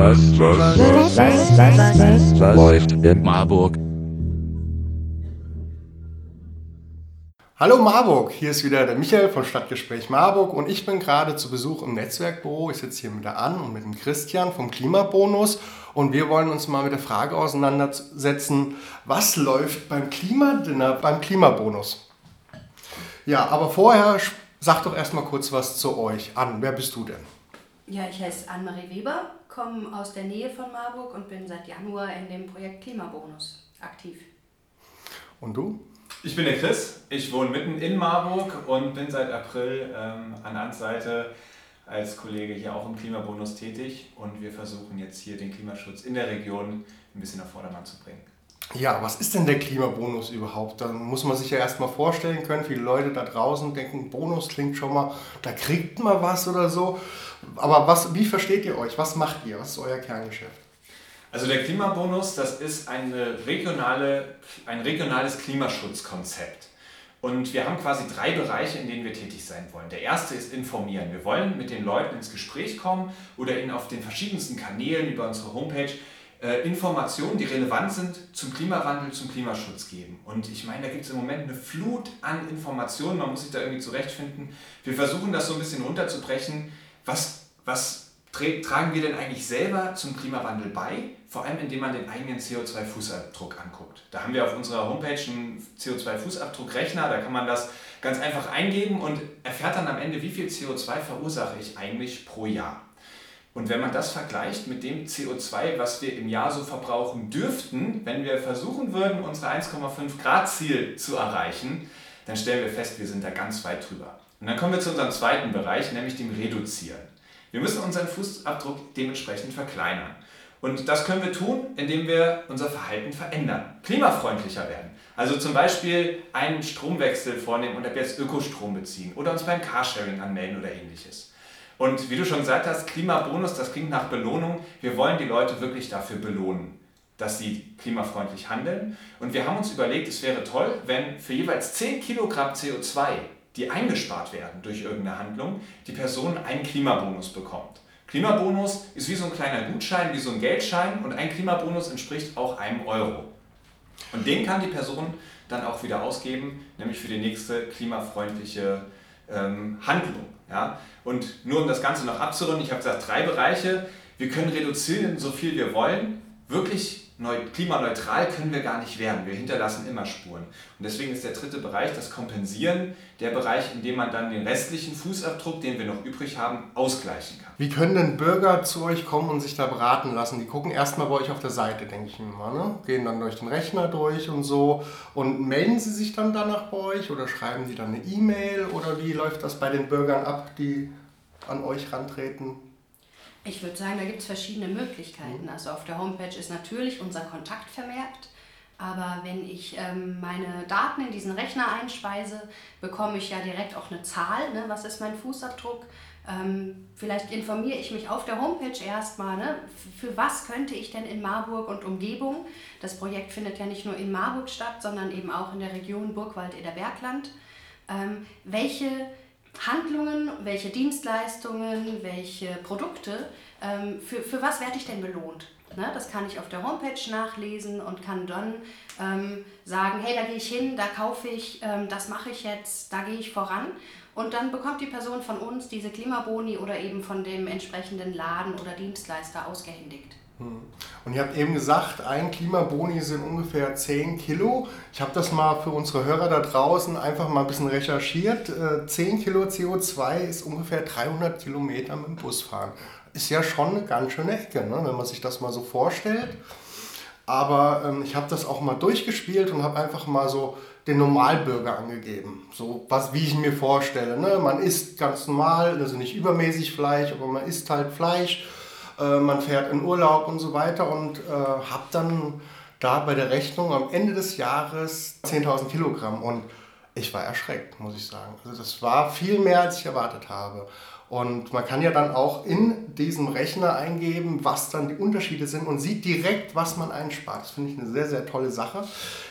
was, was, was, was, was, was läuft in Marburg? Hallo Marburg, hier ist wieder der Michael von Stadtgespräch Marburg und ich bin gerade zu Besuch im Netzwerkbüro. Ich sitze hier mit der Ann und mit dem Christian vom Klimabonus und wir wollen uns mal mit der Frage auseinandersetzen, was läuft beim Klimadinner, beim Klimabonus? Ja, aber vorher sag doch erstmal kurz was zu euch. Ann, wer bist du denn? Ja, ich heiße Anne-Marie Weber, komme aus der Nähe von Marburg und bin seit Januar in dem Projekt Klimabonus aktiv. Und du? Ich bin der Chris, ich wohne mitten in Marburg und bin seit April ähm, an Ans Seite als Kollege hier auch im Klimabonus tätig und wir versuchen jetzt hier den Klimaschutz in der Region ein bisschen auf Vordermann zu bringen. Ja, was ist denn der Klimabonus überhaupt? Da muss man sich ja erstmal vorstellen können. Viele Leute da draußen denken, Bonus klingt schon mal, da kriegt man was oder so. Aber was, wie versteht ihr euch? Was macht ihr? Was ist euer Kerngeschäft? Also der Klimabonus, das ist eine regionale, ein regionales Klimaschutzkonzept. Und wir haben quasi drei Bereiche, in denen wir tätig sein wollen. Der erste ist informieren. Wir wollen mit den Leuten ins Gespräch kommen oder ihnen auf den verschiedensten Kanälen über unsere Homepage Informationen, die relevant sind zum Klimawandel, zum Klimaschutz geben. Und ich meine, da gibt es im Moment eine Flut an Informationen, man muss sich da irgendwie zurechtfinden. Wir versuchen das so ein bisschen runterzubrechen. Was, was tragen wir denn eigentlich selber zum Klimawandel bei? Vor allem indem man den eigenen CO2-Fußabdruck anguckt. Da haben wir auf unserer Homepage einen CO2-Fußabdruckrechner, da kann man das ganz einfach eingeben und erfährt dann am Ende, wie viel CO2 verursache ich eigentlich pro Jahr. Und wenn man das vergleicht mit dem CO2, was wir im Jahr so verbrauchen dürften, wenn wir versuchen würden, unsere 1,5 Grad Ziel zu erreichen, dann stellen wir fest, wir sind da ganz weit drüber. Und dann kommen wir zu unserem zweiten Bereich, nämlich dem Reduzieren. Wir müssen unseren Fußabdruck dementsprechend verkleinern. Und das können wir tun, indem wir unser Verhalten verändern, klimafreundlicher werden. Also zum Beispiel einen Stromwechsel vornehmen und ab jetzt Ökostrom beziehen oder uns beim Carsharing anmelden oder ähnliches. Und wie du schon gesagt hast, Klimabonus, das klingt nach Belohnung. Wir wollen die Leute wirklich dafür belohnen, dass sie klimafreundlich handeln. Und wir haben uns überlegt, es wäre toll, wenn für jeweils 10 Kilogramm CO2, die eingespart werden durch irgendeine Handlung, die Person einen Klimabonus bekommt. Klimabonus ist wie so ein kleiner Gutschein, wie so ein Geldschein und ein Klimabonus entspricht auch einem Euro. Und den kann die Person dann auch wieder ausgeben, nämlich für die nächste klimafreundliche ähm, Handlung. Ja? Und nur um das Ganze noch abzurunden, ich habe gesagt, drei Bereiche. Wir können reduzieren, so viel wir wollen. Wirklich klimaneutral können wir gar nicht werden. Wir hinterlassen immer Spuren. Und deswegen ist der dritte Bereich, das Kompensieren, der Bereich, in dem man dann den restlichen Fußabdruck, den wir noch übrig haben, ausgleichen kann. Wie können denn Bürger zu euch kommen und sich da beraten lassen? Die gucken erstmal bei euch auf der Seite, denke ich mal. Ne? Gehen dann durch den Rechner durch und so. Und melden sie sich dann danach bei euch oder schreiben die dann eine E-Mail? Oder wie läuft das bei den Bürgern ab, die an euch rantreten? Ich würde sagen, da gibt es verschiedene Möglichkeiten. Also auf der Homepage ist natürlich unser Kontakt vermerkt. Aber wenn ich ähm, meine Daten in diesen Rechner einspeise, bekomme ich ja direkt auch eine Zahl. Ne? Was ist mein Fußabdruck? Ähm, vielleicht informiere ich mich auf der Homepage erstmal, ne? für was könnte ich denn in Marburg und Umgebung, das Projekt findet ja nicht nur in Marburg statt, sondern eben auch in der Region Burgwald-Eder-Bergland, ähm, welche Handlungen, welche Dienstleistungen, welche Produkte, ähm, für, für was werde ich denn belohnt? Ne, das kann ich auf der Homepage nachlesen und kann dann ähm, sagen, hey, da gehe ich hin, da kaufe ich, ähm, das mache ich jetzt, da gehe ich voran. Und dann bekommt die Person von uns diese Klimaboni oder eben von dem entsprechenden Laden oder Dienstleister ausgehändigt. Hm. Und ihr habt eben gesagt, ein Klimaboni sind ungefähr 10 Kilo. Ich habe das mal für unsere Hörer da draußen einfach mal ein bisschen recherchiert. 10 äh, Kilo CO2 ist ungefähr 300 Kilometer mit dem Bus fahren. Ist ja schon eine ganz schöne Ecke, ne? wenn man sich das mal so vorstellt. Aber ähm, ich habe das auch mal durchgespielt und habe einfach mal so den Normalbürger angegeben. So was, wie ich mir vorstelle. Ne? Man isst ganz normal, also nicht übermäßig Fleisch, aber man isst halt Fleisch äh, man fährt in Urlaub und so weiter und äh, habe dann da bei der Rechnung am Ende des Jahres 10.000 Kilogramm und ich war erschreckt, muss ich sagen. Also das war viel mehr, als ich erwartet habe. Und man kann ja dann auch in diesem Rechner eingeben, was dann die Unterschiede sind und sieht direkt, was man einspart. Das finde ich eine sehr, sehr tolle Sache.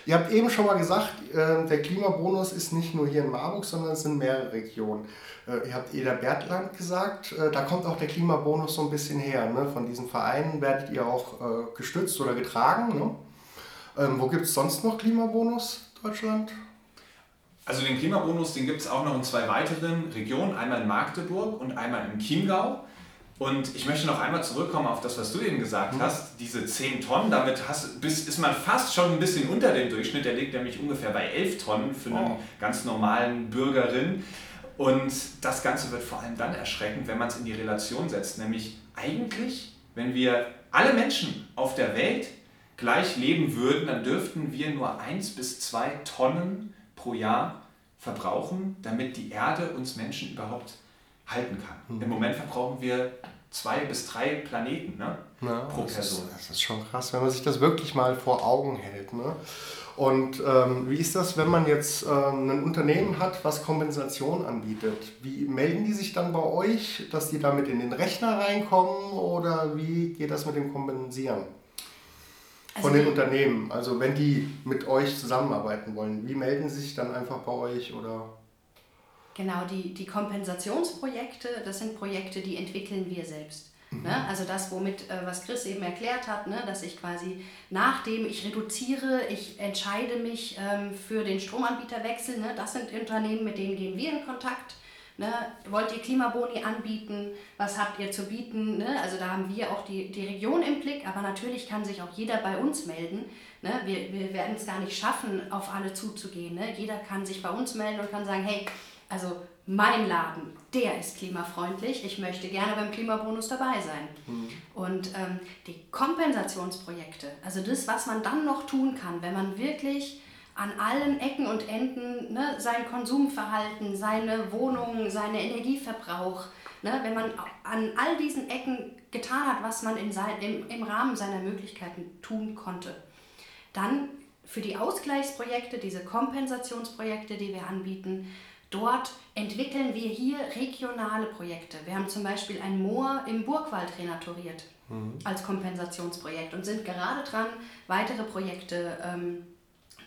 Ihr habt eben schon mal gesagt, äh, der Klimabonus ist nicht nur hier in Marburg, sondern es sind mehrere Regionen. Äh, ihr habt Eder Bertland gesagt, äh, da kommt auch der Klimabonus so ein bisschen her. Ne? Von diesen Vereinen werdet ihr auch gestützt oder getragen. Ne? Ähm, wo gibt es sonst noch Klimabonus, Deutschland? Also den Klimabonus, den gibt es auch noch in zwei weiteren Regionen, einmal in Magdeburg und einmal im Chiemgau. Und ich möchte noch einmal zurückkommen auf das, was du eben gesagt mhm. hast, diese 10 Tonnen, damit hast, bist, ist man fast schon ein bisschen unter dem Durchschnitt, der liegt nämlich ungefähr bei 11 Tonnen für einen oh. ganz normalen Bürgerin. Und das Ganze wird vor allem dann erschreckend, wenn man es in die Relation setzt, nämlich eigentlich, wenn wir alle Menschen auf der Welt gleich leben würden, dann dürften wir nur 1 bis 2 Tonnen pro Jahr verbrauchen, damit die Erde uns Menschen überhaupt halten kann. Mhm. Im Moment verbrauchen wir zwei bis drei Planeten ne? Ja, pro Person. Das ist, das ist, schon krass, wenn man sich das wirklich mal vor Augen hält. Ne? Und ähm, wie ist das, wenn man jetzt ähm, ein Unternehmen hat, was Kompensation anbietet? Wie melden die sich dann bei euch, dass die damit in den Rechner reinkommen oder wie geht das mit dem Kompensieren? Von den Unternehmen. Also wenn die mit euch zusammenarbeiten wollen, wie melden sie sich dann einfach bei euch oder? Genau, die, die Kompensationsprojekte, das sind Projekte, die entwickeln wir selbst. Mhm. Ne? Also das, womit, äh, was Chris eben erklärt hat, ne? dass ich quasi nachdem ich reduziere, ich entscheide mich ähm, für den Stromanbieterwechsel, ne? das sind Unternehmen, mit denen gehen wir in Kontakt Ne? Wollt ihr Klimaboni anbieten? Was habt ihr zu bieten? Ne? Also da haben wir auch die, die Region im Blick, aber natürlich kann sich auch jeder bei uns melden. Ne? Wir, wir werden es gar nicht schaffen, auf alle zuzugehen. Ne? Jeder kann sich bei uns melden und kann sagen, hey, also mein Laden, der ist klimafreundlich, ich möchte gerne beim Klimabonus dabei sein. Mhm. Und ähm, die Kompensationsprojekte, also das, was man dann noch tun kann, wenn man wirklich an allen Ecken und Enden ne, sein Konsumverhalten, seine Wohnung, seinen Energieverbrauch, ne, wenn man an all diesen Ecken getan hat, was man in sein, im, im Rahmen seiner Möglichkeiten tun konnte, dann für die Ausgleichsprojekte, diese Kompensationsprojekte, die wir anbieten, dort entwickeln wir hier regionale Projekte. Wir haben zum Beispiel ein Moor im Burgwald renaturiert mhm. als Kompensationsprojekt und sind gerade dran, weitere Projekte ähm,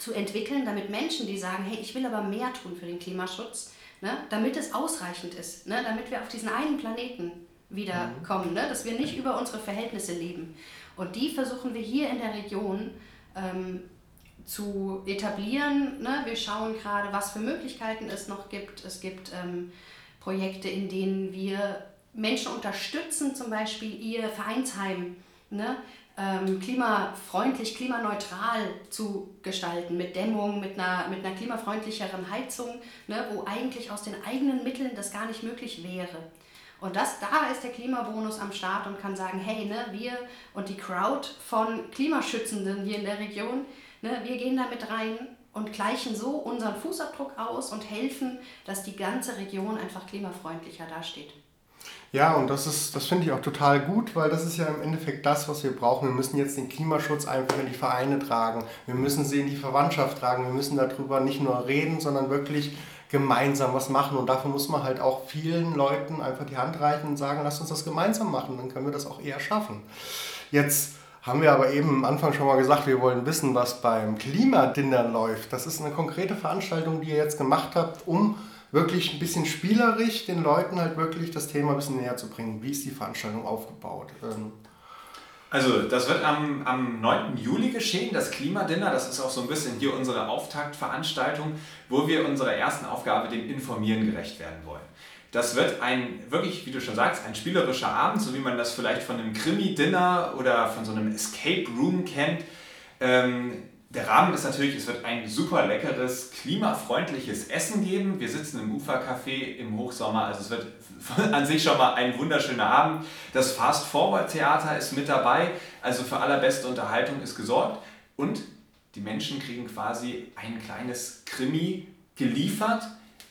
zu entwickeln, damit Menschen, die sagen, hey, ich will aber mehr tun für den Klimaschutz, ne, damit es ausreichend ist, ne, damit wir auf diesen einen Planeten wieder mhm. kommen, ne, dass wir nicht über unsere Verhältnisse leben. Und die versuchen wir hier in der Region ähm, zu etablieren. Ne? Wir schauen gerade, was für Möglichkeiten es noch gibt. Es gibt ähm, Projekte, in denen wir Menschen unterstützen, zum Beispiel ihr Vereinsheim ne? Ähm, klimafreundlich, klimaneutral zu gestalten, mit Dämmung, mit einer, mit einer klimafreundlicheren Heizung, ne, wo eigentlich aus den eigenen Mitteln das gar nicht möglich wäre. Und das, da ist der Klimabonus am Start und kann sagen, hey, ne, wir und die Crowd von Klimaschützenden hier in der Region, ne, wir gehen da mit rein und gleichen so unseren Fußabdruck aus und helfen, dass die ganze Region einfach klimafreundlicher dasteht. Ja, und das ist, das finde ich auch total gut, weil das ist ja im Endeffekt das, was wir brauchen. Wir müssen jetzt den Klimaschutz einfach in die Vereine tragen. Wir müssen sie in die Verwandtschaft tragen. Wir müssen darüber nicht nur reden, sondern wirklich gemeinsam was machen. Und dafür muss man halt auch vielen Leuten einfach die Hand reichen und sagen, lasst uns das gemeinsam machen. Dann können wir das auch eher schaffen. Jetzt haben wir aber eben am Anfang schon mal gesagt, wir wollen wissen, was beim Klimadinner läuft. Das ist eine konkrete Veranstaltung, die ihr jetzt gemacht habt, um wirklich ein bisschen spielerisch den Leuten halt wirklich das Thema ein bisschen näher zu bringen. Wie ist die Veranstaltung aufgebaut? Ähm also das wird am, am 9. Juli geschehen, das Klimadinner. Das ist auch so ein bisschen hier unsere Auftaktveranstaltung, wo wir unserer ersten Aufgabe, dem Informieren, gerecht werden wollen. Das wird ein, wirklich, wie du schon sagst, ein spielerischer Abend, so wie man das vielleicht von einem Krimi-Dinner oder von so einem Escape Room kennt. Ähm, der Rahmen ist natürlich, es wird ein super leckeres, klimafreundliches Essen geben. Wir sitzen im Ufercafé im Hochsommer, also es wird an sich schon mal ein wunderschöner Abend. Das Fast Forward Theater ist mit dabei, also für allerbeste Unterhaltung ist gesorgt. Und die Menschen kriegen quasi ein kleines Krimi geliefert,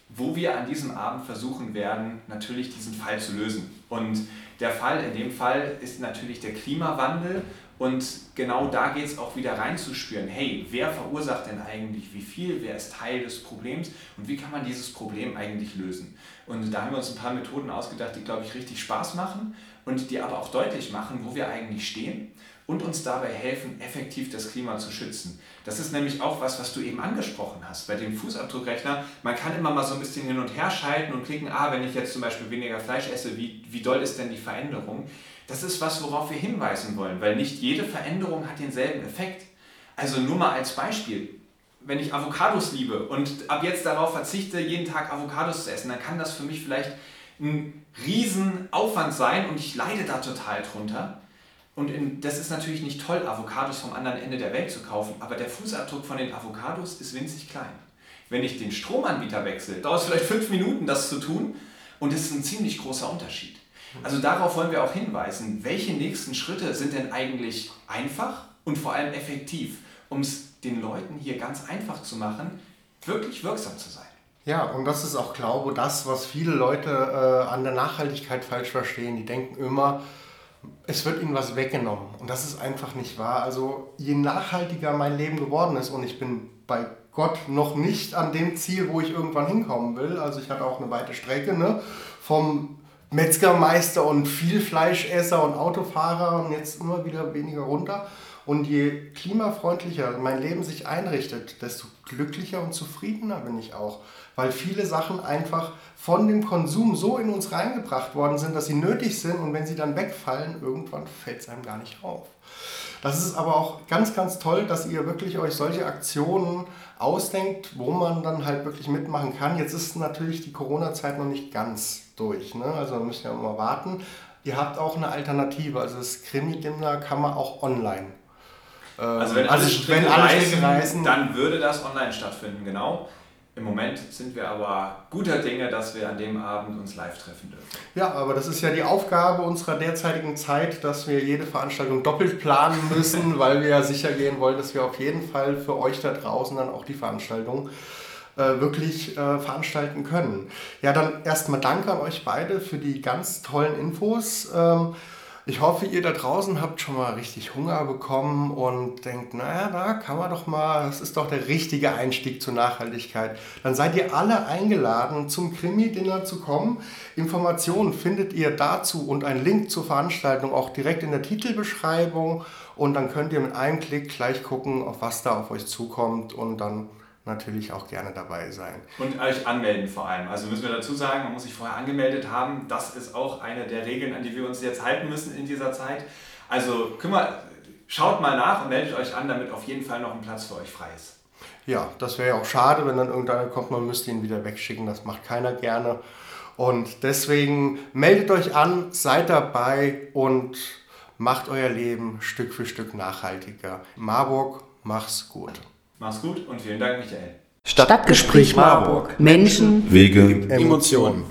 wo wir an diesem Abend versuchen werden, natürlich diesen Fall zu lösen. Und Der Fall in dem Fall ist natürlich der Klimawandel und genau da geht es auch wieder reinzuspüren, hey, wer verursacht denn eigentlich wie viel, wer ist Teil des Problems? Und wie kann man dieses Problem eigentlich lösen. Und da haben wir uns ein paar Methoden ausgedacht, die, glaube ich, richtig Spaß machen und die aber auch deutlich machen, wo wir eigentlich stehen und uns dabei helfen, effektiv das Klima zu schützen. Das ist nämlich auch was, was du eben angesprochen hast. Bei dem Fußabdruckrechner, man kann immer mal so ein bisschen hin und her schalten und klicken, ah, wenn ich jetzt zum Beispiel weniger Fleisch esse, wie, wie doll ist denn die Veränderung? Das ist was, worauf wir hinweisen wollen, weil nicht jede Veränderung hat denselben Effekt. Also nur mal als Beispiel, wenn ich Avocados liebe und ab jetzt darauf verzichte, jeden Tag Avocados zu essen, dann kann das für mich vielleicht ein Riesenaufwand sein und ich leide da total drunter. Und in, das ist natürlich nicht toll, Avocados vom anderen Ende der Welt zu kaufen, aber der Fußabdruck von den Avocados ist winzig klein. Wenn ich den Stromanbieter wechsle, dauert es vielleicht fünf Minuten, das zu tun und es ist ein ziemlich großer Unterschied. Also darauf wollen wir auch hinweisen, welche nächsten Schritte sind denn eigentlich einfach und vor allem effektiv, um es den Leuten hier ganz einfach zu machen, wirklich wirksam zu sein. Ja, und das ist auch, glaube ich, das, was viele Leute äh, an der Nachhaltigkeit falsch verstehen. Die denken immer, es wird ihnen was weggenommen. Und das ist einfach nicht wahr. Also je nachhaltiger mein Leben geworden ist und ich bin bei Gott noch nicht an dem Ziel, wo ich irgendwann hinkommen will. Also ich hatte auch eine weite Strecke ne? vom Metzgermeister und Vielfleischesser und Autofahrer und jetzt immer wieder weniger runter. Und je klimafreundlicher mein Leben sich einrichtet, desto glücklicher und zufriedener bin ich auch. Weil viele Sachen einfach von dem Konsum so in uns reingebracht worden sind, dass sie nötig sind und wenn sie dann wegfallen, irgendwann fällt es einem gar nicht auf. Das ist aber auch ganz, ganz toll, dass ihr wirklich euch solche Aktionen ausdenkt, wo man dann halt wirklich mitmachen kann. Jetzt ist natürlich die Corona-Zeit noch nicht ganz durch. Ne? Also wir müssen ja immer warten. Ihr habt auch eine Alternative. Also das Krimi-Dinner kann man auch online. Also wenn alle, also wenn alle reisen, reisen, dann würde das online stattfinden, genau. Im Moment sind wir aber guter Dinge, dass wir an dem Abend uns live treffen dürfen. Ja, aber das ist ja die Aufgabe unserer derzeitigen Zeit, dass wir jede Veranstaltung doppelt planen müssen, weil wir ja sicher gehen wollen, dass wir auf jeden Fall für euch da draußen dann auch die Veranstaltung äh, wirklich äh, veranstalten können. Ja, dann erstmal danke an euch beide für die ganz tollen Infos. Ähm, ich hoffe, ihr da draußen habt schon mal richtig Hunger bekommen und denkt, naja, da kann man doch mal, das ist doch der richtige Einstieg zur Nachhaltigkeit. Dann seid ihr alle eingeladen, zum Krimi-Dinner zu kommen. Informationen findet ihr dazu und einen Link zur Veranstaltung auch direkt in der Titelbeschreibung. Und dann könnt ihr mit einem Klick gleich gucken, auf was da auf euch zukommt und dann natürlich auch gerne dabei sein. Und euch anmelden vor allem. Also müssen wir dazu sagen, man muss sich vorher angemeldet haben. Das ist auch eine der Regeln, an die wir uns jetzt halten müssen in dieser Zeit. Also kümmert, schaut mal nach und meldet euch an, damit auf jeden Fall noch ein Platz für euch frei ist. Ja, das wäre ja auch schade, wenn dann irgendeiner kommt, man müsste ihn wieder wegschicken. Das macht keiner gerne. Und deswegen meldet euch an, seid dabei und macht euer Leben Stück für Stück nachhaltiger. Marburg, mach's gut. Mach's gut und vielen Dank, Michael. Stadtgespräch Marburg. Menschen, Wege, Emotionen.